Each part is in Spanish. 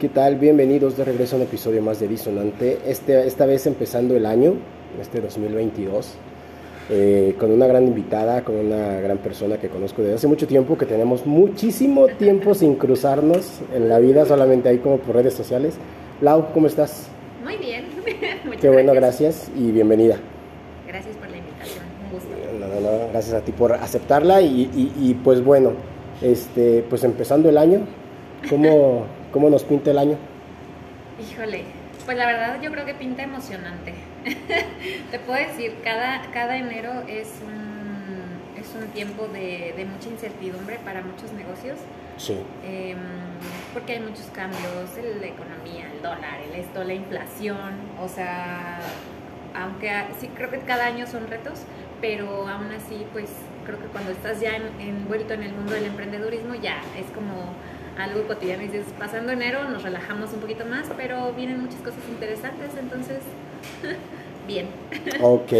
¿Qué tal? Bienvenidos de regreso a un episodio más de Disonante. Este, esta vez empezando el año, este 2022, eh, con una gran invitada, con una gran persona que conozco desde hace mucho tiempo, que tenemos muchísimo tiempo sin cruzarnos en la vida, solamente ahí como por redes sociales. Lau, ¿cómo estás? Muy bien. Qué bueno, gracias y bienvenida. Gracias por la invitación, un gusto. No, no, no, gracias a ti por aceptarla y, y- y, pues bueno, este, pues empezando el año, ¿cómo, ¿cómo nos pinta el año? Híjole, pues la verdad yo creo que pinta emocionante. Te puedo decir, cada, cada enero es un, es un tiempo de, de mucha incertidumbre para muchos negocios, Sí, em, porque hay muchos cambios, en la economía, el dólar, el esto, la inflación, o sea, aunque sí creo que cada año son retos, pero aún así, pues creo que cuando estás ya en- envuelto en el mundo del emprendedurismo, ya es como algo cotidiano y dices, pasando enero nos relajamos un poquito más, pero vienen muchas cosas interesantes, entonces, bien. ok.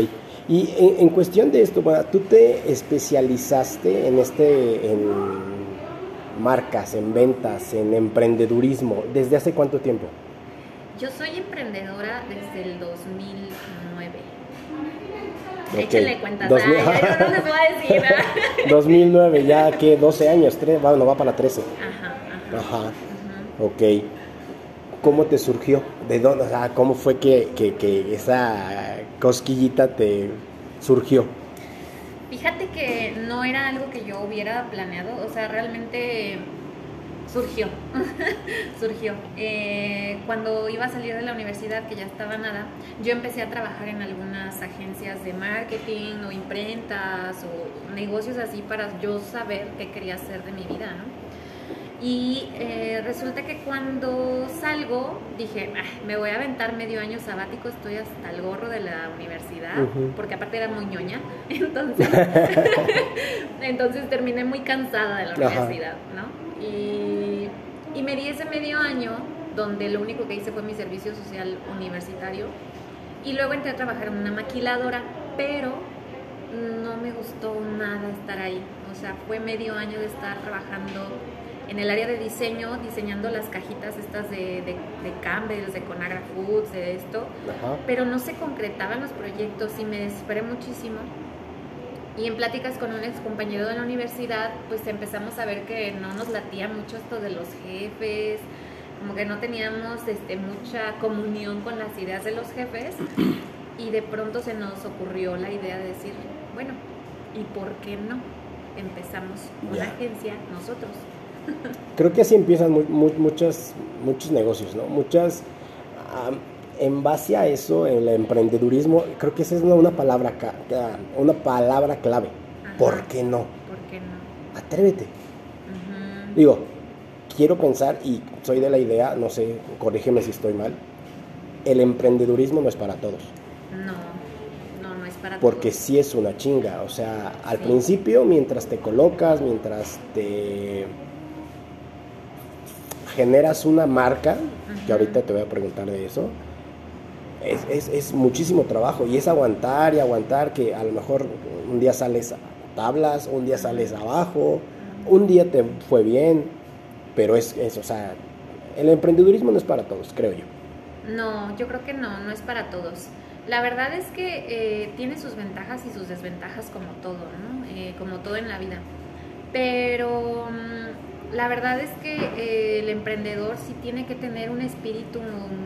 Y en, en cuestión de esto, bueno, tú te especializaste en este, en marcas, en ventas, en emprendedurismo, ¿desde hace cuánto tiempo? Yo soy emprendedora desde el 2009. Ok. Échenle cuentas, Dos mil- ay, yo no les voy a decir. ¿verdad? 2009, ya que 12 años, tres, bueno, va para 13. Ajá, ajá. Ok. ¿Cómo te surgió? ¿De dónde? O sea, ¿cómo fue que, que, que esa cosquillita te surgió? Fíjate que no era algo que yo hubiera planeado, o sea, realmente surgió, surgió. Eh, cuando iba a salir de la universidad, que ya estaba nada, yo empecé a trabajar en algunas agencias de marketing o imprentas o negocios así para yo saber qué quería hacer de mi vida, ¿no? Y eh, resulta que cuando salgo dije, "Ah, me voy a aventar medio año sabático, estoy hasta el gorro de la universidad, porque aparte era muy ñoña, entonces, entonces terminé muy cansada de la Ajá. universidad, ¿no? Y, y me di ese medio año donde lo único que hice fue mi servicio social universitario y luego entré a trabajar en una maquiladora, pero no me gustó nada estar ahí. O sea, fue medio año de estar trabajando en el área de diseño, diseñando las cajitas estas de, de, de Campbell's, de Conagra Foods, de esto, Ajá. pero no se concretaban los proyectos y me desesperé muchísimo. Y en pláticas con un ex compañero de la universidad, pues empezamos a ver que no nos latía mucho esto de los jefes, como que no teníamos este, mucha comunión con las ideas de los jefes y de pronto se nos ocurrió la idea de decir, bueno, ¿y por qué no? Empezamos una Ya. agencia nosotros. Creo que así empiezan mu- mu- muchas, muchos negocios, ¿no? Muchas, en base a eso, el emprendedurismo, creo que esa es una, palabra, una palabra clave. Ajá. ¿Por qué no? ¿Por qué no? Atrévete. Digo, quiero pensar y soy de la idea, no sé, corrígeme si estoy mal, el emprendedurismo no es para todos, No, no, no es para porque todos. sí es una chinga, o sea, al Sí. principio, mientras te colocas, mientras te generas una marca, que ahorita te voy a preguntar de eso, es, es- es muchísimo trabajo y es aguantar y aguantar que a lo mejor un día sales a tablas, un día sales abajo, un día te fue bien, pero es, es, o sea, el emprendedurismo no es para todos, creo yo. No, yo creo que no, no es para todos. La verdad es que eh, tiene sus ventajas y sus desventajas como todo, ¿no? Eh, como todo en la vida. Pero mm, la verdad es que eh, el emprendedor sí tiene que tener un espíritu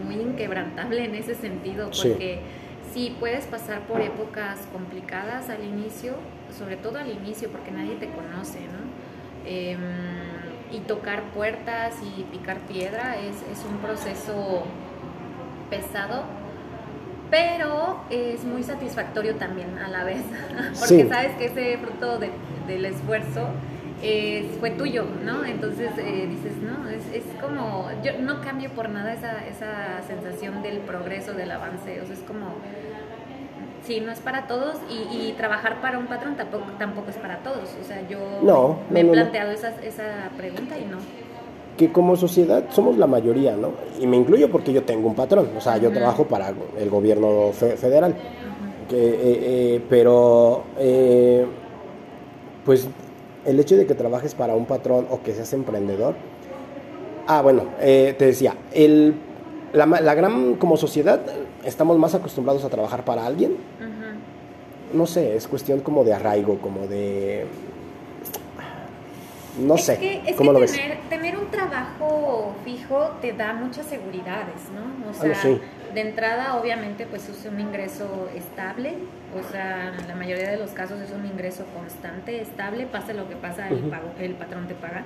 muy inquebrantable en ese sentido, porque sí puedes pasar por épocas complicadas al inicio, sobre todo al inicio, porque nadie te conoce, ¿no? Em, y tocar puertas y picar piedra es, es un proceso pesado, pero es muy satisfactorio también a la vez, porque Sí. sabes que ese fruto de- del esfuerzo es- fue tuyo, ¿no? Entonces eh, dices, no, es, es como, yo no cambio por nada esa, esa sensación del progreso, del avance, o sea, es como, sí, no es para todos y, y trabajar para un patrón tampoco, tampoco es para todos, o sea, yo No, me no, he no. planteado esa, esa pregunta y no. Que como sociedad somos la mayoría, ¿no? Y me incluyo porque yo tengo un patrón, o sea, yo trabajo para el gobierno fe- federal. Que, eh, eh, pero, eh, pues, el hecho de que trabajes para un patrón o que seas emprendedor, Ah, bueno, eh, te decía, el, la, la, gran, como sociedad, estamos más acostumbrados a trabajar para alguien. No sé, es cuestión como de arraigo, como de... No es sé, que, es ¿cómo que lo ves? tener, un trabajo fijo te da muchas seguridades, ¿no? O sea, Bueno, sí. De entrada, obviamente, pues es un ingreso estable, o sea, en la mayoría de los casos es un ingreso constante, estable, pase lo que pasa, el, pago, el patrón te paga.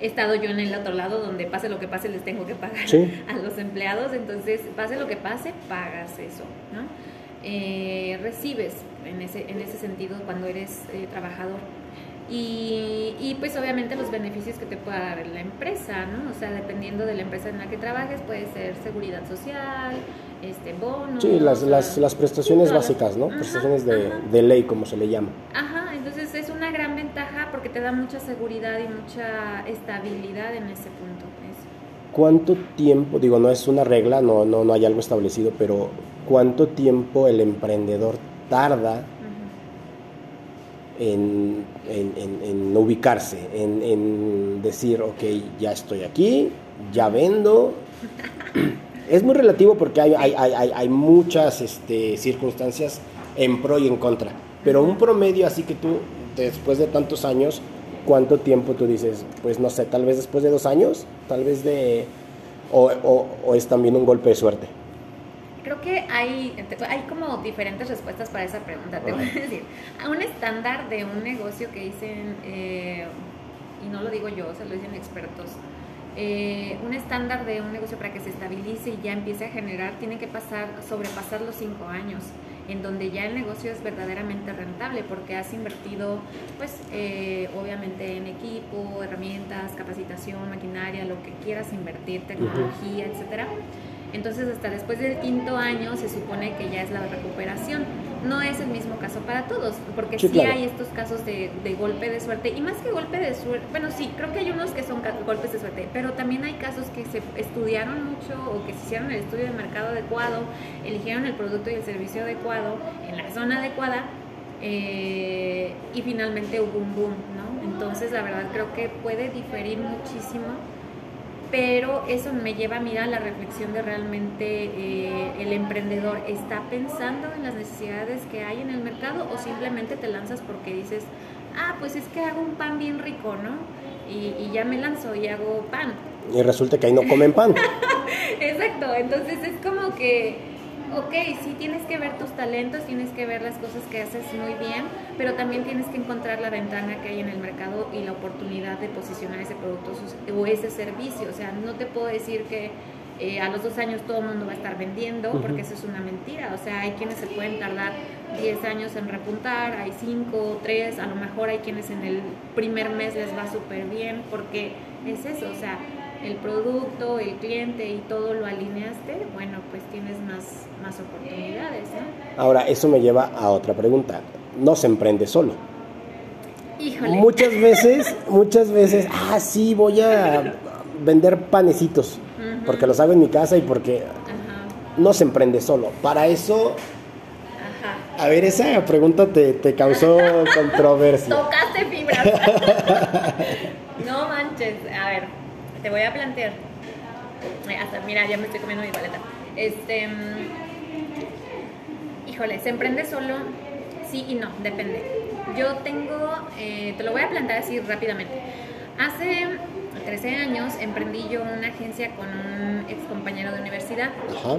He estado yo en el otro lado donde pase lo que pase les tengo que pagar Sí. a los empleados, entonces pase lo que pase, pagas eso, ¿no? Eh, recibes en ese, en ese sentido cuando eres eh, trabajador. Y, y, pues obviamente los beneficios que te pueda dar la empresa, ¿no? O sea, dependiendo de la empresa en la que trabajes, puede ser seguridad social, este bonos. Sí, las, las, las prestaciones básicas, ¿no? Ajá, Prestaciones de, ajá. de ley, como se le llama. Ajá, entonces es una gran ventaja porque te da mucha seguridad y mucha estabilidad en ese punto. ¿Cuánto tiempo, digo, no es una regla, no, no, no hay algo establecido, pero cuánto tiempo el emprendedor tarda en, en- en- en ubicarse, en, en decir, ok, ya estoy aquí, ya vendo? Es muy relativo porque hay, hay, hay, hay- muchas este, circunstancias en pro y en contra, pero un promedio así que tú, después de tantos años, ¿cuánto tiempo tú dices? Pues no sé, tal vez después de dos años, tal vez de... o, o- o es también un golpe de suerte. Creo que hay, hay como diferentes respuestas para esa pregunta. Te voy a decir, a un estándar de un negocio que dicen, eh, y no lo digo yo, se lo dicen expertos, eh, un estándar de un negocio para que se estabilice y ya empiece a generar, tiene que pasar, sobrepasar los cinco años, en donde ya el negocio es verdaderamente rentable, porque has invertido, pues, eh, obviamente en equipo, herramientas, capacitación, maquinaria, lo que quieras invertir, tecnología, etcétera. Entonces, hasta después del quinto año se supone que ya es la recuperación. No es el mismo caso para todos, porque Sí, sí, claro. hay estos casos de, de golpe de suerte. Y más que golpe de suerte, bueno, sí, creo que hay unos que son golpes de suerte, pero también hay casos que se estudiaron mucho o que se hicieron el estudio de mercado adecuado, eligieron el producto y el servicio adecuado en la zona adecuada eh, y finalmente hubo un boom, ¿no? Entonces, la verdad creo que puede diferir muchísimo pero eso me lleva a mirar la reflexión de realmente eh, el emprendedor está pensando en las necesidades que hay en el mercado o simplemente te lanzas porque dices, ah, pues es que hago un pan bien rico, ¿no? Y, y ya me lanzo y hago pan. Y resulta que ahí no comen pan. Exacto, entonces es como que, ok, sí tienes que ver tus talentos, tienes que ver las cosas que haces muy bien, pero también tienes que encontrar la ventana que hay en el mercado y la oportunidad de posicionar ese producto o ese servicio. O sea, no te puedo decir que eh, a los dos años todo el mundo va a estar vendiendo, porque eso es una mentira. O sea, hay quienes se pueden tardar 10 años en repuntar, hay 5, 3, a lo mejor hay quienes en el primer mes les va súper bien, porque es eso, o sea, el producto, el cliente y todo lo alineaste, bueno, pues tienes más, más oportunidades, ¿no? Ahora, eso me lleva a otra pregunta. No se emprende solo. Híjole. Muchas veces, muchas veces, ah, sí, voy a vender panecitos, porque los hago en mi casa y porque Ajá, no se emprende solo. Para eso, a ver, esa pregunta te, te causó controversia. Tocaste fibras. no manches. A ver, te voy a plantear. Eh, Hasta, mira, ya me estoy comiendo mi paleta. Este. mm, Híjole, ¿se emprende solo? Sí y no, depende. Yo tengo. eh, te lo voy a plantear así rápidamente. Hace 13 años emprendí yo una agencia con un ex compañero de universidad Ajá.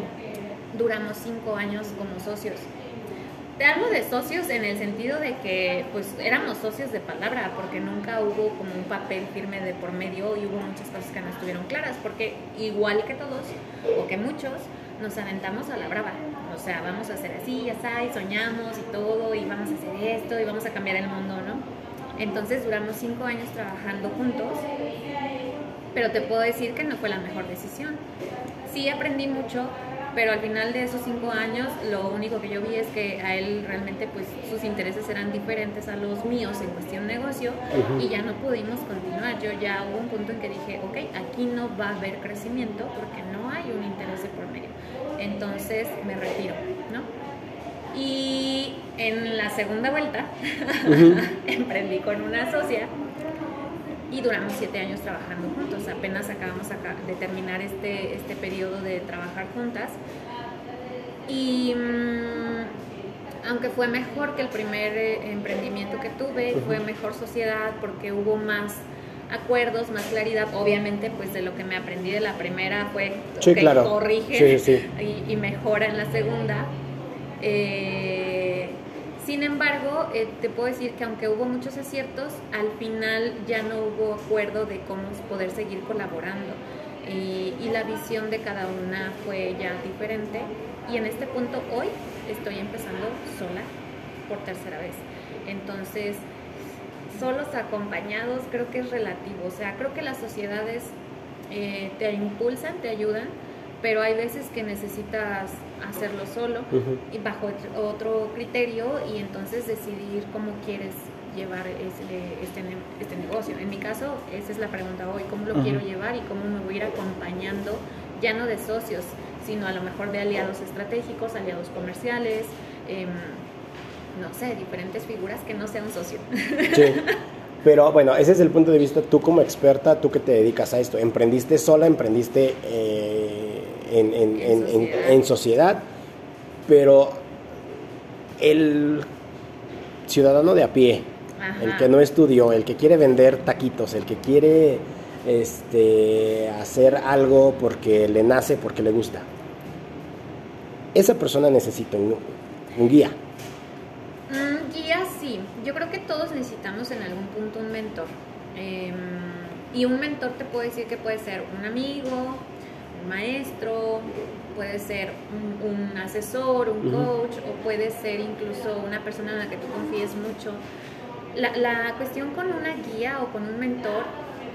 duramos cinco años como socios. Te hablo de socios en el sentido de que pues éramos socios de palabra, porque nunca hubo como un papel firme de por medio y hubo muchas cosas que no estuvieron claras, porque igual que todos, o que muchos, nos aventamos a la brava. O sea, vamos a hacer así, ya está, y soñamos y todo, y vamos a hacer esto, y vamos a cambiar el mundo, ¿no? Entonces duramos cinco años trabajando juntos, pero te puedo decir que no fue la mejor decisión. Sí aprendí mucho, pero al final de esos cinco años lo único que yo vi es que a él realmente pues sus intereses eran diferentes a los míos en cuestión negocio y ya no pudimos continuar. Yo ya hubo un punto en que dije, ok, aquí no va a haber crecimiento porque no hay un interés de por medio. Entonces me retiro, ¿no? Y en la segunda vuelta emprendí con una socia y duramos siete años trabajando juntos. Apenas acabamos de terminar este, este periodo de trabajar juntas. Y mm, aunque fue mejor que el primer eh, emprendimiento que tuve, fue mejor sociedad porque hubo más acuerdos, más claridad. Obviamente, pues de lo que me aprendí de la primera fue que corrige Y, mejora en la segunda. Eh, sin embargo, eh, te puedo decir que aunque hubo muchos aciertos, al final ya no hubo acuerdo de cómo poder seguir colaborando. Y, la visión de cada una fue ya diferente. Y en este punto hoy estoy empezando sola por tercera vez. Entonces, solos acompañados creo que es relativo. O sea, creo que las sociedades eh, te impulsan, te ayudan, pero hay veces que necesitas hacerlo solo y bajo otro criterio y entonces decidir cómo quieres llevar este, este, este, negocio. En mi caso, esa es la pregunta hoy, ¿cómo lo quiero llevar y cómo me voy a ir acompañando, ya no de socios, sino a lo mejor de aliados estratégicos, aliados comerciales, eh, no sé, diferentes figuras que no sean un socio. Sí. Pero bueno, ese es el punto de vista, tú como experta, tú que te dedicas a esto, emprendiste sola, emprendiste eh, en, sociedad. pero el ciudadano de a pie, el que no estudió, el que quiere vender taquitos, el que quiere este, hacer algo porque le nace, porque le gusta, esa persona necesita un guía yo creo que todos necesitamos en algún punto un mentor. Em, y un mentor te puede decir que puede ser un amigo, un maestro, puede ser un, asesor, un coach, o puede ser incluso una persona en la que tú confíes mucho. La, la cuestión con una guía o con un mentor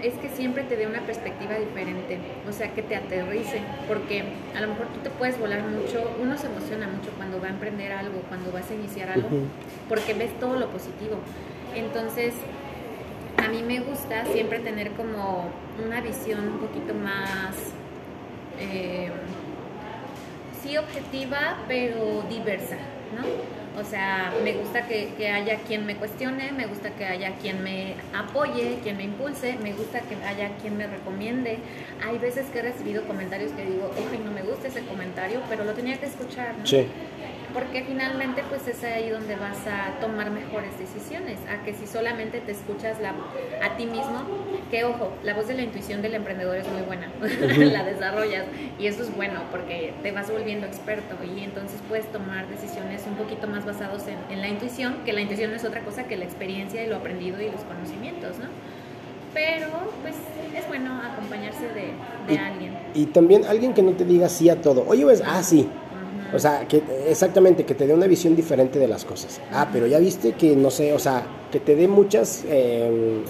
es que siempre te dé una perspectiva diferente, o sea, que te aterrice, porque a lo mejor tú te puedes volar mucho, uno se emociona mucho cuando va a emprender algo, cuando vas a iniciar algo, porque ves todo lo positivo. Entonces, a mí me gusta siempre tener como una visión un poquito más, eh, sí objetiva, pero diversa, ¿no? O sea, me gusta que, haya quien me cuestione, me gusta que haya quien me apoye, quien me impulse, me gusta que haya quien me recomiende. Hay veces que he recibido comentarios que digo, oye, no me gusta ese comentario, pero lo tenía que escuchar, ¿no? Sí porque finalmente pues es ahí donde vas a tomar mejores decisiones, a que si solamente te escuchas la, a ti mismo, que ojo, la voz de la intuición del emprendedor es muy buena, la desarrollas y eso es bueno porque te vas volviendo experto y entonces puedes tomar decisiones un poquito más basados en, la intuición, que la intuición no es otra cosa que la experiencia y lo aprendido y los conocimientos, ¿no? Pero pues es bueno acompañarse de, alguien. Y también alguien que no te diga sí a todo. Oye, pues, ah, sí, o sea, que exactamente, que te dé una visión diferente de las cosas. Ah, pero ya viste que, no sé, o sea, que te dé muchas, em,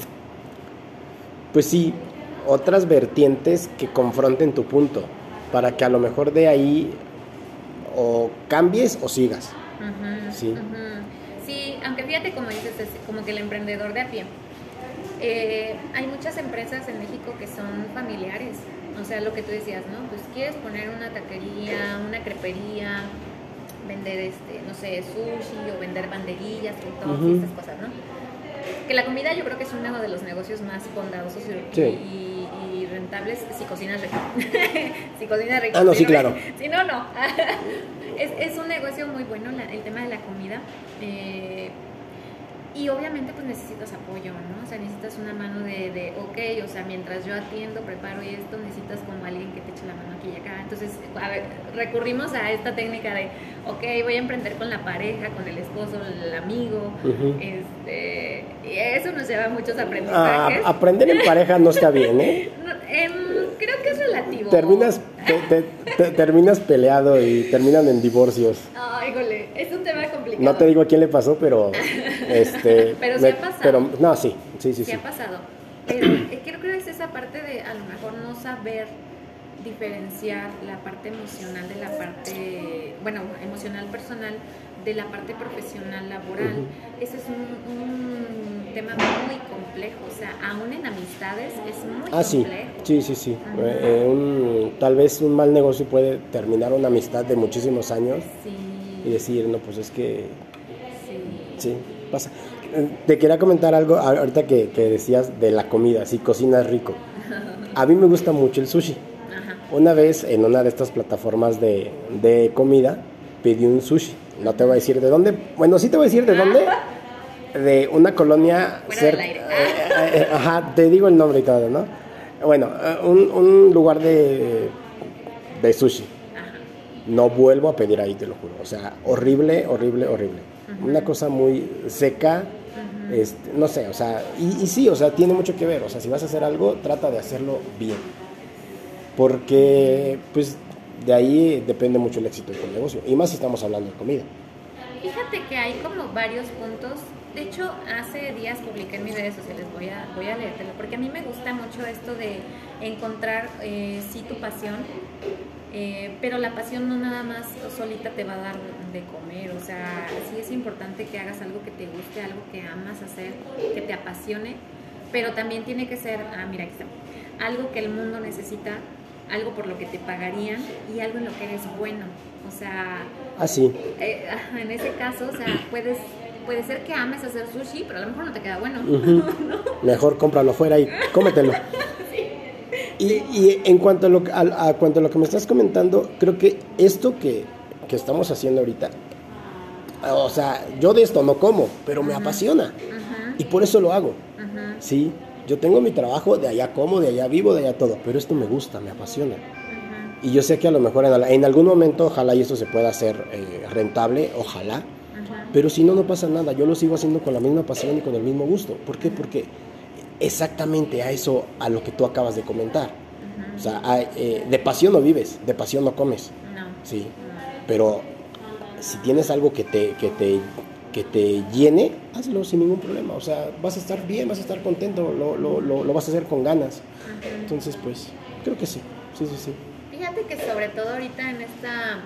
pues sí, otras vertientes que confronten tu punto, para que a lo mejor de ahí o cambies o sigas. sí. sí, aunque fíjate como dices, es como que el emprendedor de a pie. Eh, hay muchas empresas en México que son familiares o sea, lo que tú decías, ¿no? Pues quieres poner una taquería, una crepería, vender, este, no sé, sushi o vender banderillas y todas esas cosas, ¿no? Que la comida yo creo que es uno de los negocios más bondadosos y, rentables si cocinas rico. si cocinas rico. Ah, no, sí, claro. Si no, no. es, es, un negocio muy bueno el tema de la comida. Eh, y obviamente pues necesitas apoyo, ¿no? O sea, necesitas una mano de, de, ok, o sea, mientras yo atiendo, preparo y esto, necesitas como alguien que te eche la mano aquí y acá. Entonces, a ver, recurrimos a esta técnica de, ok, voy a emprender con la pareja, con el esposo, el amigo, este, y eso nos lleva a muchos aprendizajes. Ah, aprender en pareja no está bien, ¿eh? Em, creo que es relativo. Terminas, terminas peleado y terminan en divorcios. Ay, híjole, es un tema complicado. No te digo a quién le pasó, pero... este, pero sí ha pasado. Pero, no, sí, sí, sí. Sí, ha pasado. Pero eh, creo que es esa parte de a lo mejor no saber diferenciar la parte emocional de la parte, bueno, emocional personal de la parte profesional laboral. Ese es un, tema muy complejo, o sea, aún en amistades es muy ah, complejo. Sí, sí, sí, eh, tal vez un mal negocio puede terminar una amistad de muchísimos años y decir, no, pues es que... Sí. Sí, pasa. te quería comentar algo ahorita que, que decías de la comida, si cocinas rico. A mí me gusta mucho el sushi. Una vez en una de estas plataformas de, de comida pedí un sushi. No te voy a decir de dónde. Bueno, sí te voy a decir de dónde. De una colonia cerca. Eh, eh, ajá, te digo el nombre y todo, ¿no? Bueno, eh, un, un lugar de, de sushi. No vuelvo a pedir ahí, te lo juro. O sea, horrible, horrible, horrible. Una cosa muy seca. Este, no sé, o sea, y, y sí, o sea, tiene mucho que ver. O sea, si vas a hacer algo, trata de hacerlo bien. Porque, pues, de ahí depende mucho el éxito de tu negocio. Y más si estamos hablando de comida. Fíjate que hay como varios puntos. De hecho, hace días publiqué en mis redes sociales, voy a, voy a leértelo, porque a mí me gusta mucho esto de encontrar, eh, sí, tu pasión, eh, pero la pasión no nada más solita te va a dar de comer, o sea, sí es importante que hagas algo que te guste, algo que amas hacer, que te apasione, pero también tiene que ser, ah, mira, aquí está, algo que el mundo necesita, algo por lo que te pagarían y algo en lo que eres bueno, o sea... Ah, sí. Eh, en ese caso, o sea, puedes, puede ser que ames hacer sushi, pero a lo mejor no te queda bueno. Mejor cómpralo fuera y cómetelo. Y, y en cuanto a, lo, a, a cuanto a lo que me estás comentando, creo que esto que, que estamos haciendo ahorita, o sea, yo de esto no como, pero me apasiona. Y por eso lo hago. Sí, yo tengo mi trabajo, de allá como, de allá vivo, de allá todo, pero esto me gusta, me apasiona. Y yo sé que a lo mejor en, al- en algún momento, ojalá y esto se pueda hacer eh, rentable, ojalá. Pero si no, no pasa nada. Yo lo sigo haciendo con la misma pasión y con el mismo gusto. ¿Por qué? Porque exactamente a eso, a lo que tú acabas de comentar. O sea, a- eh, de pasión no vives, de pasión no comes. No. Sí. Pero si tienes algo que te, que te, que te llene, hazlo sin ningún problema. O sea, vas a estar bien, vas a estar contento, lo, lo, lo, lo vas a hacer con ganas. Ajá. Entonces, pues, creo que sí. Sí, sí, sí. Fíjate que sobre todo ahorita en esta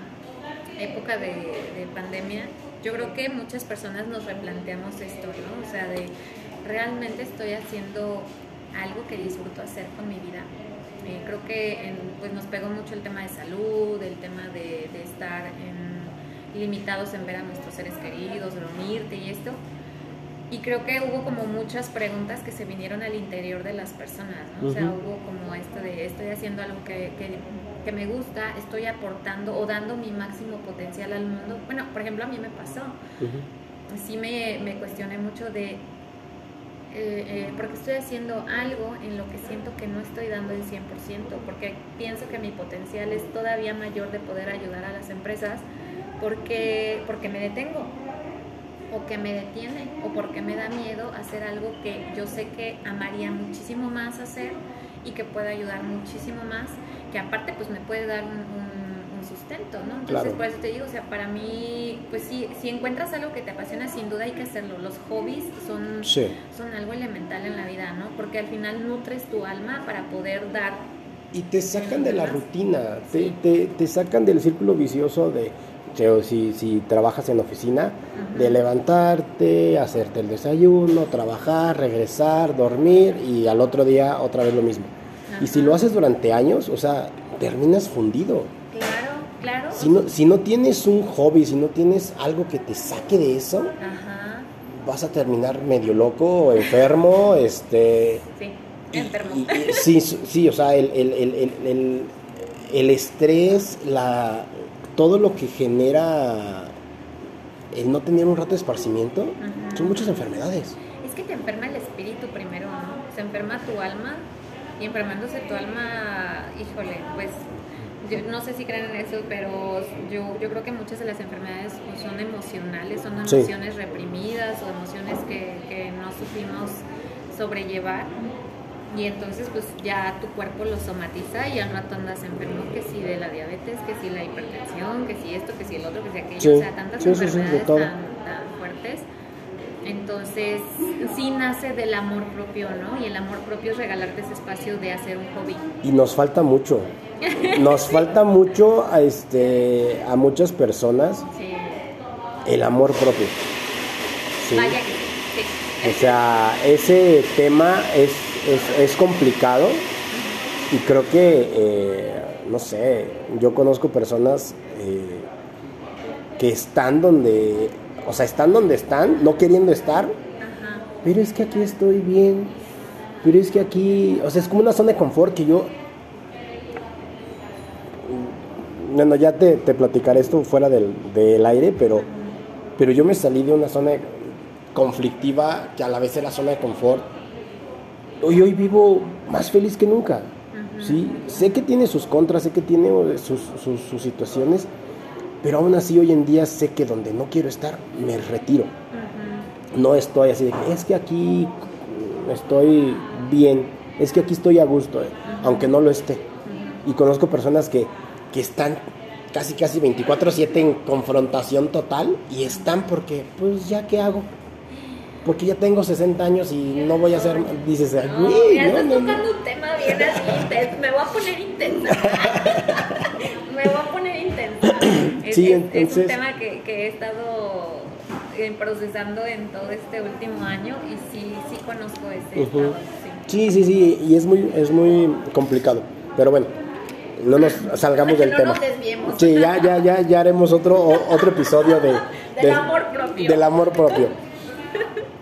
época de, de pandemia, yo creo que muchas personas nos replanteamos esto, ¿no? O sea, de realmente estoy haciendo algo que disfruto hacer con mi vida. Eh, creo que en- pues nos pegó mucho el tema de salud, el tema de, de estar en- limitados en ver a nuestros seres queridos, dormirte y esto. Y creo que hubo como muchas preguntas que se vinieron al interior de las personas, ¿no? O sea, hubo como esto de estoy haciendo algo que, que, que me gusta, estoy aportando o dando mi máximo potencial al mundo. Bueno, por ejemplo, a mí me pasó. Ujú. Sí me, me cuestioné mucho de eh, eh, porque estoy haciendo algo en lo que siento que no estoy dando el 100%, porque pienso que mi potencial es todavía mayor de poder ayudar a las empresas porque, porque me detengo o que me detiene o porque me da miedo hacer algo que yo sé que amaría muchísimo más hacer y que puede ayudar muchísimo más, que aparte pues me puede dar un, sustento, ¿no? Entonces Claro. por eso te digo, o sea, para mí, pues sí, si encuentras algo que te apasiona, sin duda hay que hacerlo. Los hobbies son, Sí. son algo elemental en la vida, ¿no? Porque al final nutres tu alma para poder dar Y te sacan de la rutina, te, te, te sacan del círculo vicioso de, si, si trabajas en oficina, de levantarte, hacerte el desayuno, trabajar, regresar, dormir y al otro día otra vez lo mismo. Y si Ajá. lo haces durante años, o sea, terminas fundido. Si no, si no tienes un hobby, si no tienes algo que te saque de eso, Ajá, vas a terminar medio loco, enfermo, este... sí, enfermo. y- y- sí, sí, o sea, el, el, el, el, estrés, la, todo lo que genera el no tener un rato de esparcimiento, son muchas enfermedades. Es que te enferma el espíritu primero, ¿no? Se enferma tu alma y enfermándose tu alma, híjole, pues yo no sé si creen en eso, pero yo, yo creo que muchas de las enfermedades son emocionales, son Sí. emociones reprimidas o emociones que, que no supimos sobrellevar. Y entonces pues ya tu cuerpo lo somatiza y al rato andas enfermo, que si de la diabetes, que si la hipertensión, que si esto, que si el otro, que si aquello, Sí. o sea, tantas Sí, sí, enfermedades tan, tan fuertes. Entonces, sí nace del amor propio, ¿no? Y el amor propio es regalarte ese espacio de hacer un hobby. Y nos falta mucho. Nos falta mucho a, este, a muchas personas Sí. el amor propio. Sí. Vaya que sí. sí. O sea, ese tema es, es, es complicado y creo que, eh, no sé, yo conozco personas eh, que están donde, o sea, están donde están, no queriendo estar, pero es que aquí estoy bien, pero es que aquí, o sea, es como una zona de confort que yo... Bueno, ya te, te platicaré esto fuera del, del aire, pero, pero yo me salí de una zona conflictiva que a la vez era zona de confort. Y hoy vivo más feliz que nunca. ¿sí? Sé que tiene sus contras, sé que tiene sus, sus, sus, situaciones, pero aún así hoy en día sé que donde no quiero estar, me retiro. No estoy así de que es que aquí estoy bien, es que aquí estoy a gusto, eh, aunque no lo esté. Y conozco personas que, que están casi casi 24/7 en confrontación total y están porque, pues ya qué hago porque ya tengo 60 años y no voy a hacer, dices, ya estás tocando un tema bien así, me voy a poner intensa. me voy a poner intensa. Es, sí, entonces... es un tema que, que, he estado eh, procesando en todo este último año y sí, sí conozco ese estado. Sí. sí, sí, y es muy, es muy complicado, pero bueno. No nos salgamos del no tema. Nos desviemos. Sí, ya, ya, ya, ya haremos otro, otro episodio de, del de, amor propio. Del amor propio.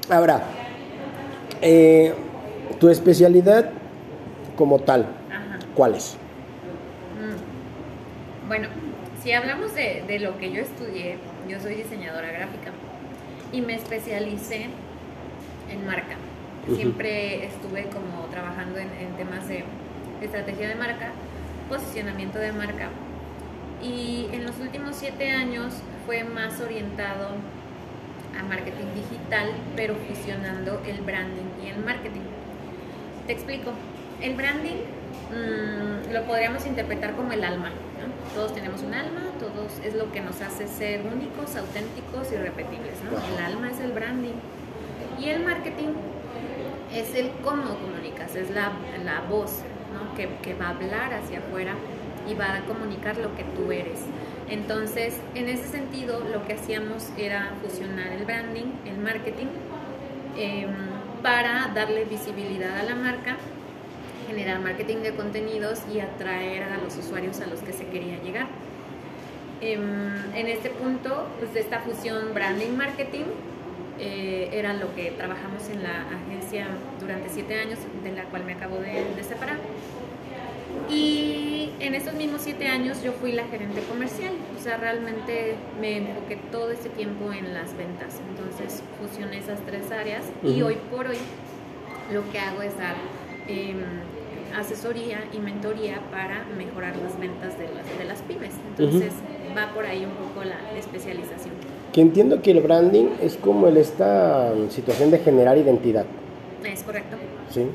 Ahora, eh, tu especialidad como tal, ¿cuál es? Mm. Bueno, si hablamos de, lo que yo estudié, yo soy diseñadora gráfica y me especialicé en marca. Siempre estuve como trabajando en, en temas de estrategia de marca, posicionamiento de marca y en los últimos siete años fue más orientado a marketing digital, pero fusionando el branding y el marketing. Te explico. El branding mm, lo podríamos interpretar como el alma. Todos tenemos un alma, todos es lo que nos hace ser únicos, auténticos y repetibles. El alma es el branding. Y el marketing es el cómo comunicas, es la, la voz que, que va a hablar hacia afuera y va a comunicar lo que tú eres. Entonces, en ese sentido, lo que hacíamos era fusionar el branding, el marketing, em, para darle visibilidad a la marca, generar marketing de contenidos y atraer a los usuarios a los que se quería llegar. Em, en este punto, pues de esta fusión branding-marketing, eh, era lo que trabajamos en la agencia durante siete años, de la cual me acabo de, de separar. Y en esos mismos siete años yo fui la gerente comercial, o sea, realmente me enfoqué todo ese tiempo en las ventas. Entonces fusioné esas tres áreas y hoy por hoy lo que hago es dar em, asesoría y mentoría para mejorar las ventas de las, de las pymes. Entonces va por ahí un poco la especialización. Que entiendo que el branding es como esta situación de generar identidad. Es correcto. ¿sí?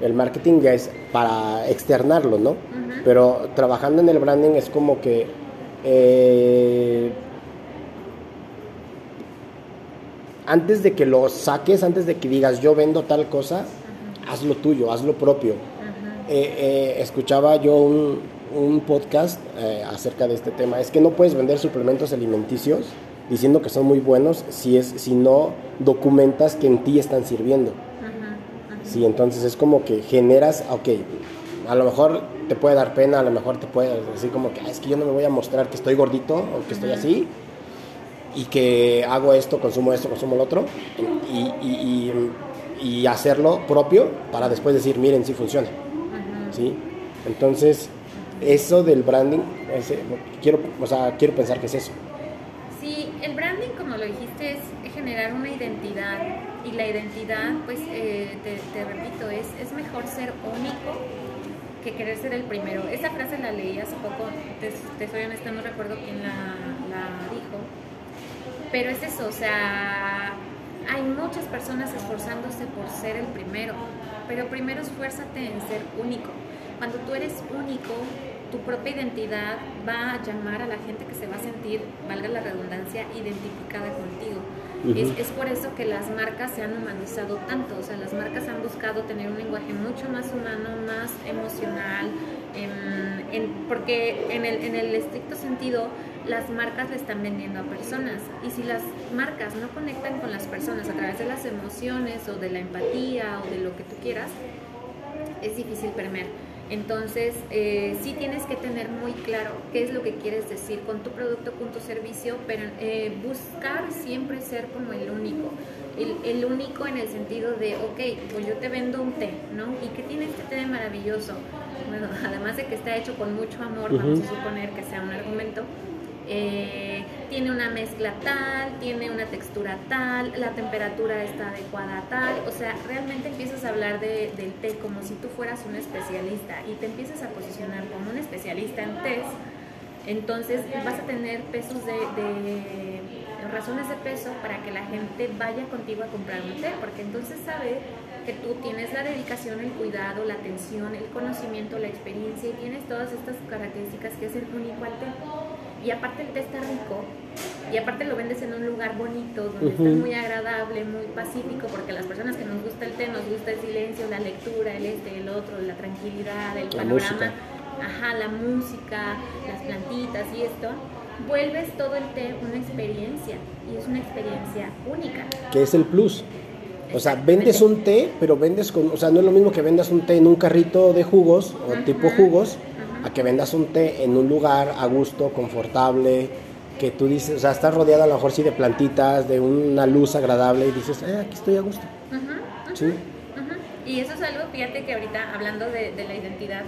El marketing ya es para externarlo, ¿no? Pero trabajando en el branding es como que... Eh, antes de que lo saques, antes de que digas yo vendo tal cosa, haz lo tuyo, haz lo propio. Eh, eh, escuchaba yo un, un podcast acerca de este tema. Es que no puedes vender suplementos alimenticios diciendo que son muy buenos si, es, si no documentas que en ti están sirviendo. Sí, entonces es como que generas, ok, a lo mejor te puede dar pena, a lo mejor te puede decir como que es que yo no me voy a mostrar que estoy gordito o que estoy así y que hago esto, consumo esto, consumo lo otro y, y, hacerlo propio para después decir, miren, sí funciona. Entonces, eso del branding, quiero, o sea, quiero pensar que es eso. Sí, el branding, como lo dijiste, es generar una identidad y la identidad, pues eh, te, repito, es, es mejor ser único que querer ser el primero. Esa frase la leí hace poco, te, soy honesta, no recuerdo quién la, la dijo, pero es eso, o sea, hay muchas personas esforzándose por ser el primero, pero primero esfuérzate en ser único. Cuando tú eres único, tu propia identidad va a llamar a la gente que se va a sentir, valga la redundancia, identificada contigo. es, por eso que las marcas se han humanizado tanto, o sea, las marcas han buscado tener un lenguaje mucho más humano, más emocional, porque en el, en el estricto sentido las marcas le están vendiendo a personas y si las marcas no conectan con las personas a través de las emociones o de la empatía o de lo que tú quieras, es difícil permear. Entonces, eh, sí tienes que tener muy claro qué es lo que quieres decir con tu producto, con tu servicio, pero eh, buscar siempre ser como el único. el, el, único en el sentido de, ok, pues yo te vendo un té, ¿no? ¿Y qué tiene este té de maravilloso? Bueno, además de que está hecho con mucho amor, vamos a suponer que sea un argumento, eh, tiene una mezcla tal, tiene una textura tal, la temperatura está adecuada tal, o sea, realmente empiezas a hablar de, del té como si tú fueras un especialista y te empiezas a posicionar como un especialista en té, entonces vas a tener pesos de, de razones de peso para que la gente vaya contigo a comprar un té, porque entonces sabe que tú tienes la dedicación, el cuidado, la atención, el conocimiento, la experiencia y tienes todas estas características que hacen único al té y aparte el té está rico y aparte lo vendes en un lugar bonito, donde está muy agradable, muy pacífico, porque las personas que nos gusta el té, nos gusta el silencio, la lectura, el este, el otro, la tranquilidad, el panorama, ajá, la música, las plantitas y esto, vuelves todo el té una experiencia y es una experiencia única. Que es el plus. O sea, vendes un té, pero vendes con, o sea, no es lo mismo que vendas un té en un carrito de jugos o tipo jugos a que vendas un té en un lugar a gusto, confortable, que tú dices, o sea, estás rodeada a lo mejor sí de plantitas, de una luz agradable y dices, eh, aquí estoy a gusto. ¿Sí? Y eso es algo, fíjate que ahorita hablando de, de la identidad,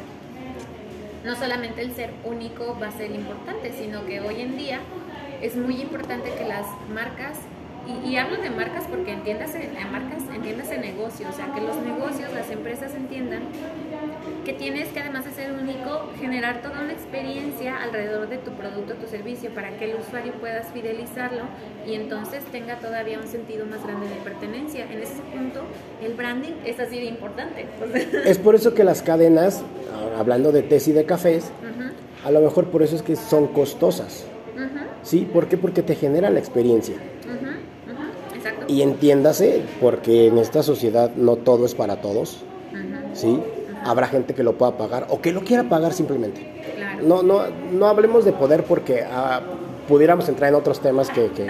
no solamente el ser único va a ser importante, sino que hoy en día es muy importante que las marcas y, hablo de marcas porque entiendas en, marcas, entiendas en negocios, o sea, que los negocios, las empresas entiendan que tienes que además de ser único, generar toda una experiencia alrededor de tu producto, tu servicio, para que el usuario puedas fidelizarlo y entonces tenga todavía un sentido más grande de pertenencia. En ese punto, el branding es así de importante. Es por eso que las cadenas, hablando de tés y de cafés, a lo mejor por eso es que son costosas. ¿Sí? ¿Por qué? Porque te genera la experiencia. Y entiéndase, porque en esta sociedad no todo es para todos, ¿sí? Habrá gente que lo pueda pagar o que lo quiera pagar simplemente. No, no, no hablemos de poder porque ah, pudiéramos entrar en otros temas que, que,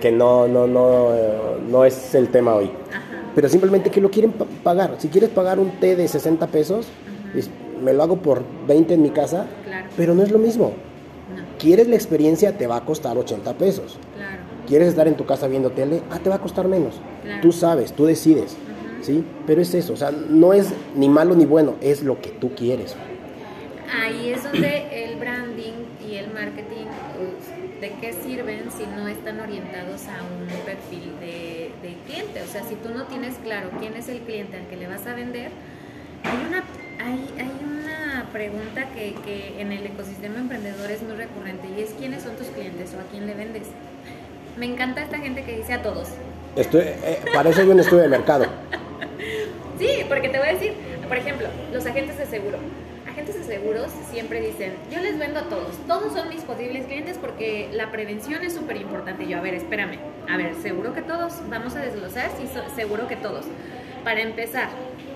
que, no, no, no, no es el tema hoy. Pero simplemente que lo quieren pagar. Si quieres pagar un té de 60 pesos, me lo hago por 20 en mi casa, pero no es lo mismo. Quieres la experiencia, te va a costar 80 pesos. Claro quieres estar en tu casa viendo tele, ah, te va a costar menos. Tú sabes, tú decides, ¿sí? Pero es eso, o sea, no es ni malo ni bueno, es lo que tú quieres. Ahí es donde el branding y el marketing, ¿de qué sirven si no están orientados a un perfil de, cliente? O sea, si tú no tienes claro quién es el cliente al que le vas a vender, hay una, hay, hay una pregunta que, que en el ecosistema emprendedor es muy recurrente y es quiénes son tus clientes o a quién le vendes. Me encanta esta gente que dice a todos. Estoy, eh, parece un estudio de mercado. Sí, porque te voy a decir, por ejemplo, los agentes de seguro. Agentes de seguros siempre dicen, yo les vendo a todos, todos son mis posibles clientes porque la prevención es súper importante. Yo, a ver, espérame, a ver, seguro que todos, vamos a desglosar, sí, seguro que todos. Para empezar,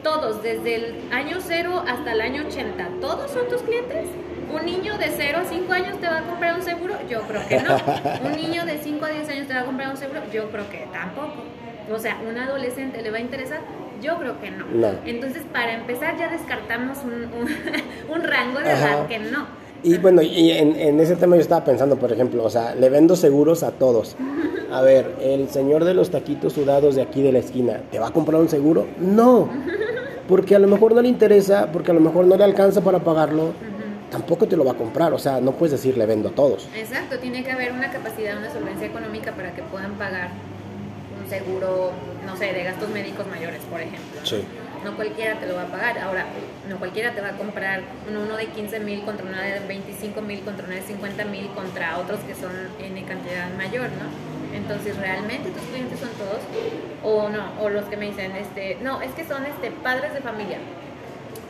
todos, desde el año cero hasta el año 80, ¿todos son tus clientes? ¿Un niño de 0 a 5 años te va a comprar un seguro? Yo creo que no. ¿Un niño de 5 a 10 años te va a comprar un seguro? Yo creo que tampoco. O sea, ¿un adolescente le va a interesar? Yo creo que no. Entonces, para empezar, ya descartamos un, un, rango de edad que no. Y bueno, y en, en, ese tema yo estaba pensando, por ejemplo, o sea, le vendo seguros a todos. A ver, el señor de los taquitos sudados de aquí de la esquina, ¿te va a comprar un seguro? No, porque a lo mejor no le interesa, porque a lo mejor no le alcanza para pagarlo tampoco te lo va a comprar, o sea, no puedes decir le vendo a todos. Exacto, tiene que haber una capacidad, una solvencia económica para que puedan pagar un seguro, no sé, de gastos médicos mayores, por ejemplo. Sí. No cualquiera te lo va a pagar. Ahora, no cualquiera te va a comprar uno, de 15 mil contra una de 25 mil, contra una de 50 mil, contra otros que son en cantidad mayor, ¿no? Entonces, ¿realmente tus clientes son todos? O no, o los que me dicen, este, no, es que son este, padres de familia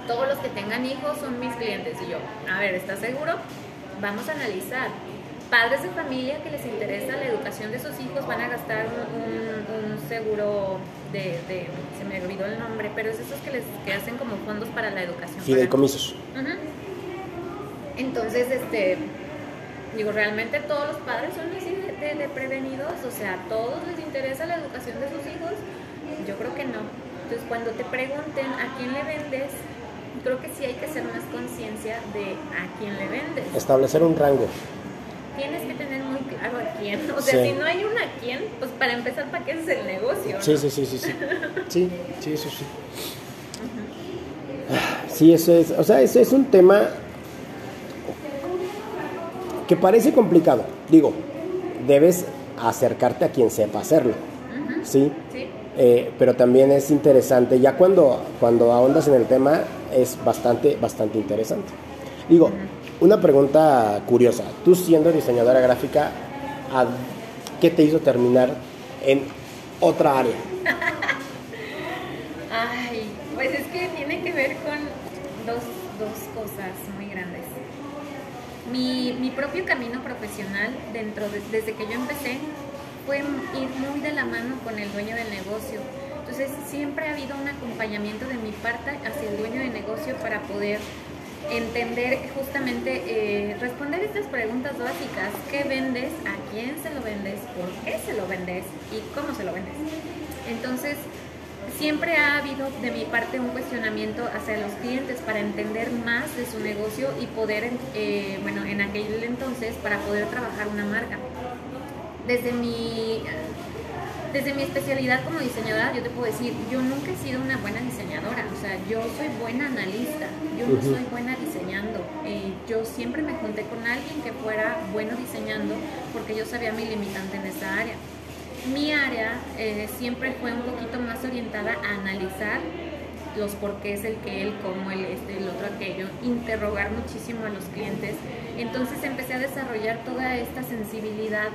todos los que tengan hijos son mis clientes. Y yo, a ver, ¿estás seguro? Vamos a analizar. Padres de familia que les interesa la educación de sus hijos van a gastar un, seguro de, se me olvidó el nombre, pero es esos que les que hacen como fondos para la educación. Fideicomisos. Entonces, este, digo, realmente todos los padres son así de, de, prevenidos, o sea, ¿a todos les interesa la educación de sus hijos? Yo creo que no. Entonces, cuando te pregunten a quién le vendes, creo que sí hay que hacer más conciencia de a quién le vendes. Establecer un rango. Tienes que tener muy claro a quién. O sea, si no hay una quién, pues para empezar, ¿para qué es el negocio? Sí, sí, sí, sí, sí. Sí, sí, eso sí. Sí, eso es, o sea, eso es un tema que parece complicado. Digo, debes acercarte a quien sepa hacerlo, ¿sí? Sí. Eh, pero también es interesante, ya cuando, cuando ahondas en el tema, es bastante, bastante interesante. Digo, una pregunta curiosa, tú siendo diseñadora gráfica, ¿a ¿qué te hizo terminar en otra área? Ay, pues es que tiene que ver con dos, dos cosas muy grandes. Mi, mi propio camino profesional, dentro de- desde que yo empecé, fue ir muy de la mano con el dueño del negocio. Entonces siempre ha habido un acompañamiento de mi parte hacia el dueño de negocio para poder entender justamente, eh, responder estas preguntas básicas. ¿Qué vendes? ¿A quién se lo vendes? ¿Por qué se lo vendes? ¿Y cómo se lo vendes? Entonces, siempre ha habido de mi parte un cuestionamiento hacia los clientes para entender más de su negocio y poder, eh, bueno, en aquel entonces, para poder trabajar una marca. Desde mi, desde mi especialidad como diseñadora, yo te puedo decir, yo nunca he sido una buena diseñadora, o sea, yo soy buena analista, yo no soy buena diseñando. Eh, yo siempre me junté con alguien que fuera bueno diseñando porque yo sabía mi limitante en esa área. Mi área eh, siempre fue un poquito más orientada a analizar los porqués, el que, el cómo, el este, el otro, aquello, interrogar muchísimo a los clientes. Entonces empecé a desarrollar toda esta sensibilidad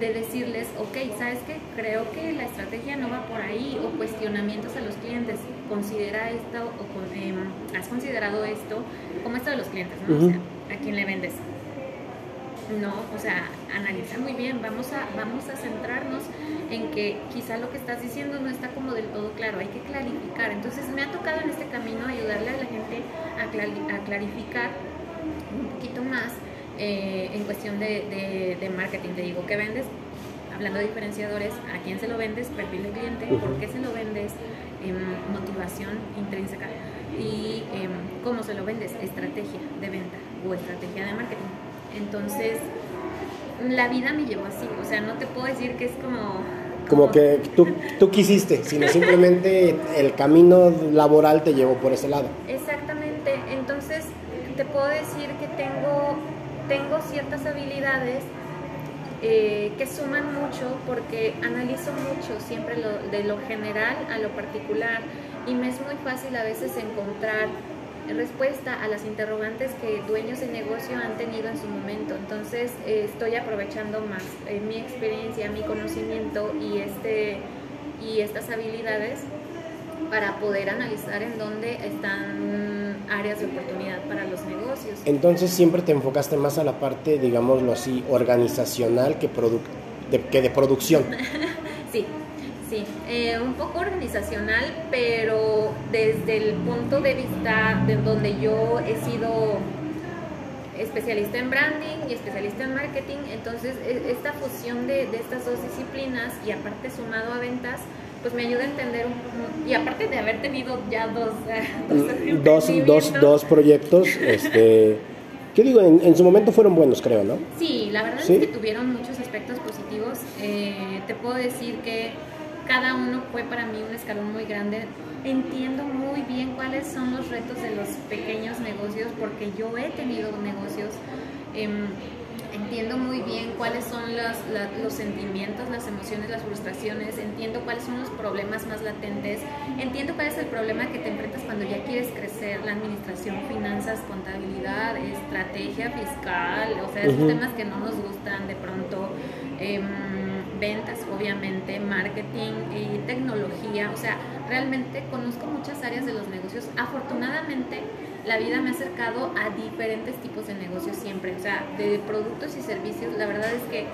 de decirles, ok, ¿sabes qué? Creo que la estrategia no va por ahí, o cuestionamientos a los clientes, considera esto, o con- em, has considerado esto, como esto de los clientes, ¿no? O sea, ¿a quién le vendes? No, o sea, analiza muy bien, vamos a, vamos a centrarnos en que quizá lo que estás diciendo no está como del todo claro, hay que clarificar. Entonces me ha tocado en este camino ayudarle a la gente a, clari- a clarificar un poquito más eh, en cuestión de, de- de marketing. Te digo, ¿qué vendes? Hablando de diferenciadores, ¿a quién se lo vendes? Perfil de cliente, ¿por qué se lo vendes? Em, motivación intrínseca y em, cómo se lo vendes, estrategia de venta o estrategia de marketing. Entonces, la vida me llevó así, o sea, no te puedo decir que es como... Como que tú, tú quisiste, sino simplemente el camino laboral te llevó por ese lado. Exactamente, entonces te puedo decir que tengo, tengo ciertas habilidades eh, que suman mucho porque analizo mucho siempre de lo general a lo particular y me es muy fácil a veces encontrar respuesta a las interrogantes que dueños de negocio han tenido en su momento. Entonces eh, estoy aprovechando más eh, mi experiencia, mi conocimiento y, este, y estas habilidades para poder analizar en dónde están áreas de oportunidad para los negocios. Entonces siempre te enfocaste más a la parte, digámoslo así, organizacional que, de, que de producción. Sí, sí, eh, un poco organizacional, pero desde el punto de vista de donde yo he sido especialista en branding y especialista en marketing, entonces e- esta fusión de, de estas dos disciplinas y aparte sumado a ventas, pues me ayuda a entender, un- y aparte de haber tenido ya dos, eh, dos, dos, dos, proyectos, este, que digo, en, en su momento fueron buenos, creo, ¿no? Sí, la verdad ¿Sí? es que tuvieron muchos aspectos positivos. Eh, te puedo decir que cada uno fue para mí un escalón muy grande. Entiendo muy bien cuáles son los retos de los pequeños negocios porque yo he tenido negocios. Em, entiendo muy bien cuáles son la- los sentimientos, las emociones, las frustraciones. Entiendo cuáles son los problemas más latentes. Entiendo cuál es el problema que te enfrentas cuando ya quieres crecer, la administración, finanzas, contabilidad, estrategia fiscal, o sea, esos Ujú. temas que no nos gustan de pronto. em, ventas, obviamente, marketing y tecnología. O sea, realmente conozco muchas áreas de los negocios. Afortunadamente, la vida me ha acercado a diferentes tipos de negocios siempre. O sea, de productos y servicios, la verdad es que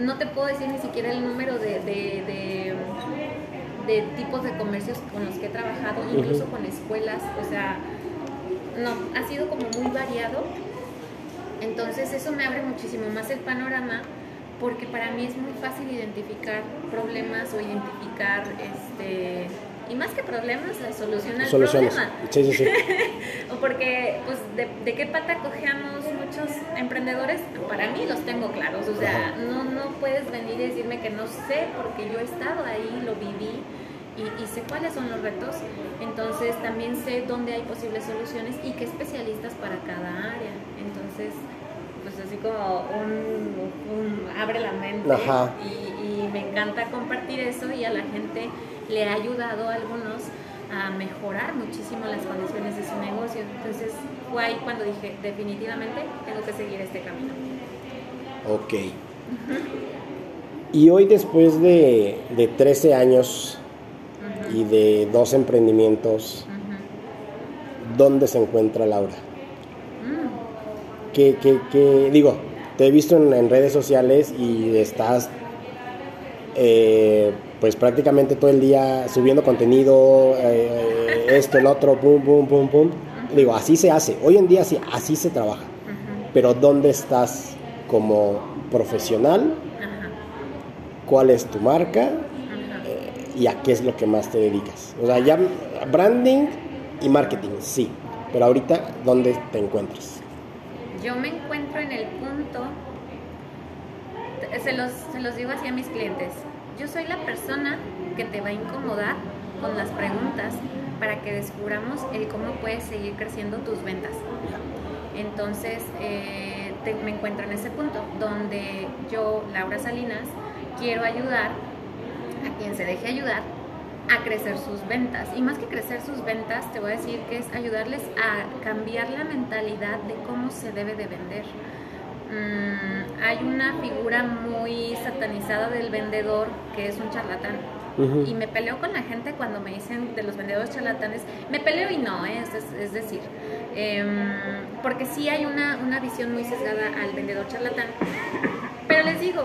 no te puedo decir ni siquiera el número de, de- de- de tipos de comercios con los que he trabajado, incluso con escuelas. O sea, no, ha sido como muy variado. Entonces eso me abre muchísimo más el panorama porque para mí es muy fácil identificar problemas o identificar este, y más que problemas, la solución al Soluciones. problema. Sí, sí, sí. o porque, pues, de, de qué pata cojeamos muchos emprendedores? Para mí los tengo claros. O sea, Ajá. no, no puedes venir y decirme que no sé, porque yo he estado ahí, lo viví y, y sé cuáles son los retos. Entonces, también sé dónde hay posibles soluciones y qué especialistas para cada área. Entonces, pues así como un, un- abre la mente Ajá. y, y me encanta compartir eso y a la gente le ha ayudado a algunos a mejorar muchísimo las condiciones de su negocio. Entonces fue ahí cuando dije, definitivamente tengo que seguir este camino. Ok. Y hoy después de, de 13 años y de dos emprendimientos. ¿dónde se encuentra Laura? Mm, ¿Qué, qué, qué- digo, te he visto en, en redes sociales y estás eh, pues prácticamente todo el día subiendo contenido, eh, esto, el otro, pum, pum, pum, pum. Digo, así se hace. Hoy en día sí, así se trabaja. Pero ¿dónde estás como profesional? ajá, ¿Cuál es tu marca? ajá. ¿Y a qué es lo que más te dedicas? O sea, ya branding y marketing, sí. Pero ahorita, ¿dónde te encuentras? Yo me encuentro en el punto, se los, se los digo así a mis clientes, yo soy la persona que te va a incomodar con las preguntas para que descubramos el cómo puedes seguir creciendo tus ventas. Entonces, eh, te- me encuentro en ese punto donde yo, Laura Salinas, quiero ayudar a quien se deje ayudar a crecer sus ventas. Y más que crecer sus ventas, te voy a decir que es ayudarles a cambiar la mentalidad de cómo se debe de vender. Mm, hay una figura muy satanizada del vendedor que es un charlatán. Y me peleo con la gente cuando me dicen de los vendedores charlatanes. Me peleo y no, ¿eh? es, es- es decir, em, porque sí hay una, una visión muy sesgada al vendedor charlatán. Pero les digo,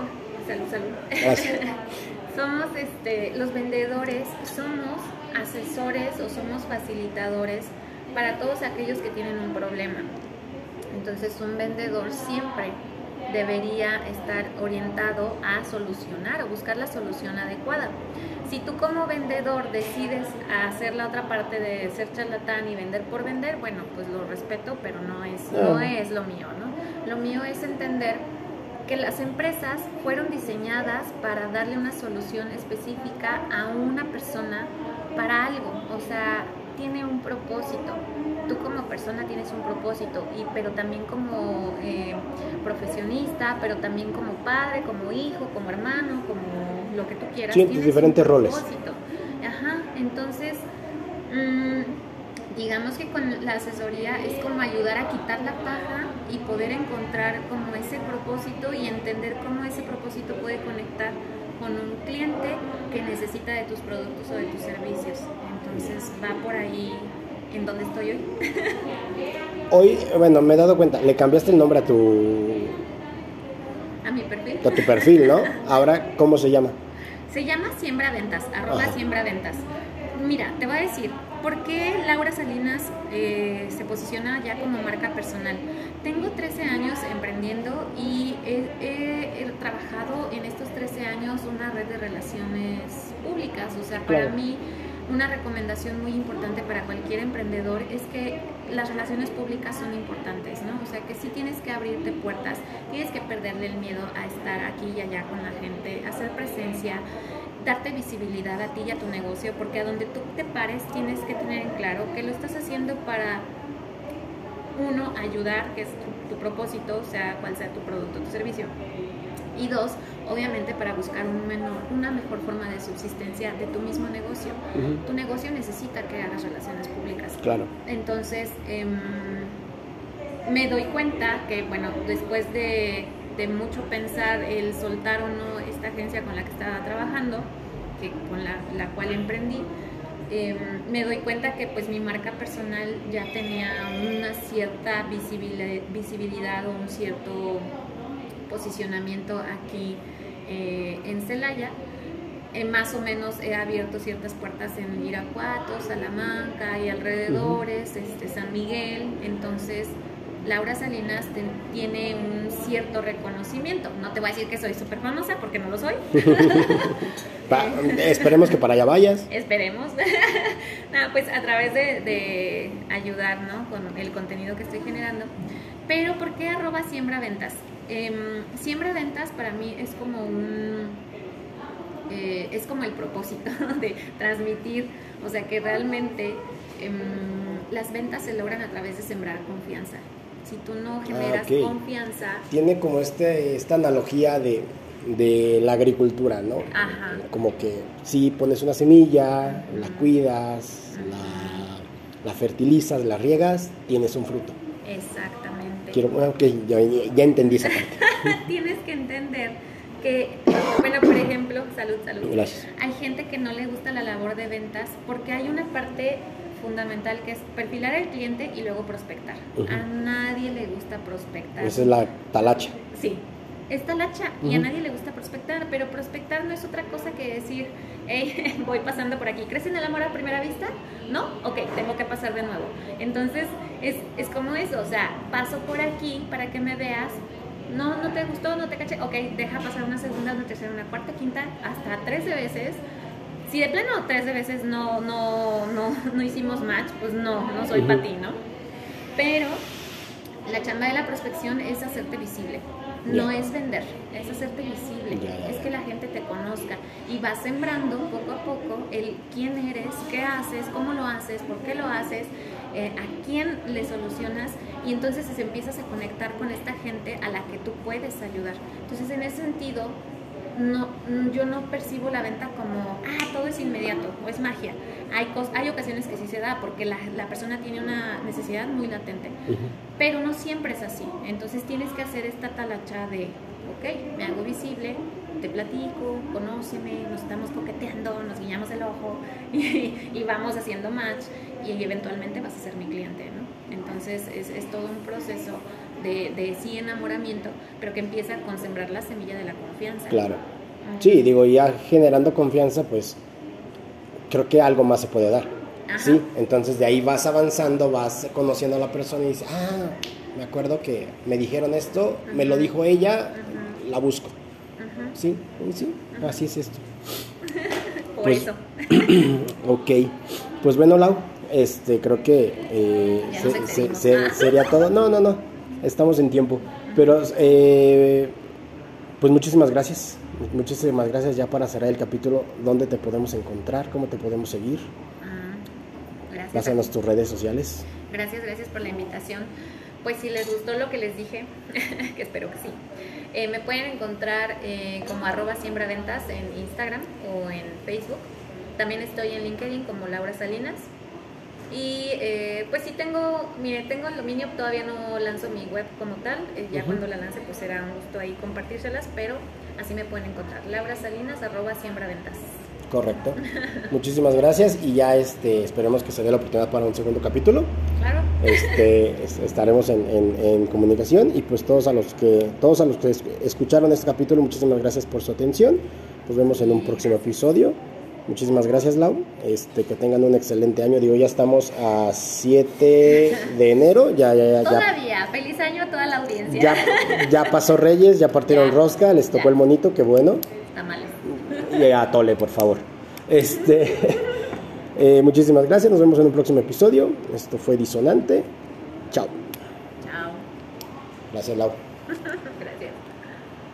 salud, salud. Somos este, los vendedores, somos asesores o somos facilitadores para todos aquellos que tienen un problema. Entonces un vendedor siempre debería estar orientado a solucionar o buscar la solución adecuada. Si tú como vendedor decides hacer la otra parte de ser charlatán y vender por vender, bueno, pues lo respeto, pero no es, no es lo mío, ¿no? Lo mío es entender que las empresas fueron diseñadas para darle una solución específica a una persona para algo, o sea, tiene un propósito. Tú como persona tienes un propósito, y, pero también como eh, profesionista, pero también como padre, como hijo, como hermano, como lo que tú quieras. Sí, tienes diferentes un roles. propósito. Ajá, entonces, mm, digamos que con la asesoría es como ayudar a quitar la paja y poder encontrar como ese propósito y entender cómo ese propósito puede conectar con un cliente que necesita de tus productos o de tus servicios. Entonces va por ahí en donde estoy hoy. Hoy, bueno, me he dado cuenta, le cambiaste el nombre a tu, A mi perfil. a tu perfil, ¿no? Ahora, ¿cómo se llama? Se llama Siembra Ventas, arroba Ajá. Siembra Ventas. Mira, te voy a decir, ¿por qué Laura Salinas eh, se posiciona ya como marca personal? Tengo 13 años emprendiendo y he, he- he trabajado en estos 13 años una red de relaciones públicas. O sea, para Claro. mí una recomendación muy importante para cualquier emprendedor es que las relaciones públicas son importantes, ¿no? O sea, que sí tienes que abrirte puertas, tienes que perderle el miedo a estar aquí y allá con la gente, hacer presencia, darte visibilidad a ti y a tu negocio, porque a donde tú te pares tienes que tener en claro que lo estás haciendo para uno, ayudar, que es tu, propósito, sea, cual sea tu producto tu servicio. Y dos, obviamente para buscar un menor, una mejor forma de subsistencia de tu mismo negocio. Tu negocio necesita que hagas relaciones públicas. Claro. Entonces, em, me doy cuenta que, bueno, después de, de mucho pensar el soltar o no esta agencia con la que estaba trabajando, que, con la, la cual emprendí, em, me doy cuenta que pues mi marca personal ya tenía una cierta visibili- visibilidad o un cierto posicionamiento aquí eh, en Celaya. Eh, más o menos he abierto ciertas puertas en Irapuato, Salamanca y alrededores, este, San Miguel. Entonces, Laura Salinas tiene un cierto reconocimiento. No te voy a decir que soy súper famosa porque no lo soy. esperemos que para allá vayas. Esperemos. pues a través de, ayudar ¿no? con el contenido que estoy generando. Pero ¿por qué arroba siembra ventas? Em, siembra ventas para mí es como un... Eh, es como el propósito de transmitir, o sea que realmente em, las ventas se logran a través de sembrar confianza. Si tú no ah, generas confianza... Tiene como este, esta analogía de, de la agricultura, ¿no? Ajá. Como que si pones una semilla, la cuidas, la, la, fertilizas, la riegas, tienes un fruto. Exactamente. Quiero, ya, ya entendí esa parte. tienes que entender que, bueno, por ejemplo, salud, salud. Gracias. Hay gente que no le gusta la labor de ventas porque hay una parte fundamental que es perfilar al cliente y luego prospectar. A nadie le gusta prospectar. Esa es la talacha. Sí, es talacha y a nadie le gusta prospectar, pero prospectar no es otra cosa que decir, hey, voy pasando por aquí. ¿Crees en el amor a primera vista? ¿No? Ok, tengo que pasar de nuevo. Entonces, es, es como eso, o sea, paso por aquí para que me veas, no, no te gustó, no te caché, ok, deja pasar una segunda, una tercera, una cuarta, quinta, hasta tres de veces. Si de plano tres de veces no, no, no, no hicimos match, pues no, no soy para ti, ¿no? Pero la chamba de la prospección es hacerte visible. No es vender, es hacerte visible, es que la gente te conozca y vas sembrando poco a poco el quién eres, qué haces, cómo lo haces, por qué lo haces, eh, a quién le solucionas y entonces empiezas a conectar con esta gente a la que tú puedes ayudar. Entonces en ese sentido no, yo no percibo la venta como, ah, todo es inmediato o es magia. Hay, hay ocasiones que sí se da porque la, la persona tiene una necesidad muy latente, pero no siempre es así. Entonces tienes que hacer esta talacha de, ok, me hago visible, te platico, conóceme, nos estamos coqueteando, nos guiñamos el ojo y, vamos haciendo match y eventualmente vas a ser mi cliente, ¿no? Entonces es, es todo un proceso de, de sí enamoramiento, pero que empieza con sembrar la semilla de la confianza. Claro. Sí, digo, ya generando confianza, pues creo que algo más se puede dar. Sí, entonces de ahí vas avanzando, vas conociendo a la persona y dices, ah, me acuerdo que me dijeron esto, me lo dijo ella, la busco. Sí, sí, así es esto. Por pues, eso. ok, pues bueno, Lau, este, creo que eh, sería todo. No, no, no estamos en tiempo. Pero, eh, pues muchísimas gracias. Muchísimas gracias ya para cerrar el capítulo. ¿Dónde te podemos encontrar? ¿Cómo te podemos seguir? Ah, gracias. Pásanos tus redes sociales. Gracias, gracias por la invitación. Pues si les gustó lo que les dije, que espero que sí, eh, me pueden encontrar eh, como arroba siembra ventas en Instagram o en Facebook. También estoy en LinkedIn como Laura Salinas. Y eh, pues sí tengo, mire, tengo el dominio, todavía no lanzo mi web como tal, eh, ya cuando la lance pues será un gusto ahí compartírselas, pero así me pueden encontrar, Laura Salinas, arroba siembra ventas. Correcto. Muchísimas gracias y ya este, esperemos que se dé la oportunidad para un segundo capítulo. Claro. Este, estaremos en, en, comunicación y pues todos a los que todos a los que escucharon este capítulo, muchísimas gracias por su atención. Nos vemos en un próximo episodio. Muchísimas gracias, Lau. Este, que tengan un excelente año. Digo, ya estamos a 7 de enero. Ya, ya, ya. Todavía. Feliz año a toda la audiencia. Ya, ya pasó Reyes, ya partieron rosca, les tocó el monito, qué bueno. Tamales. Y a Tole, por favor. Este, eh, muchísimas gracias. Nos vemos en un próximo episodio. Esto fue Disonante. Chao. Chao. Gracias, Lau.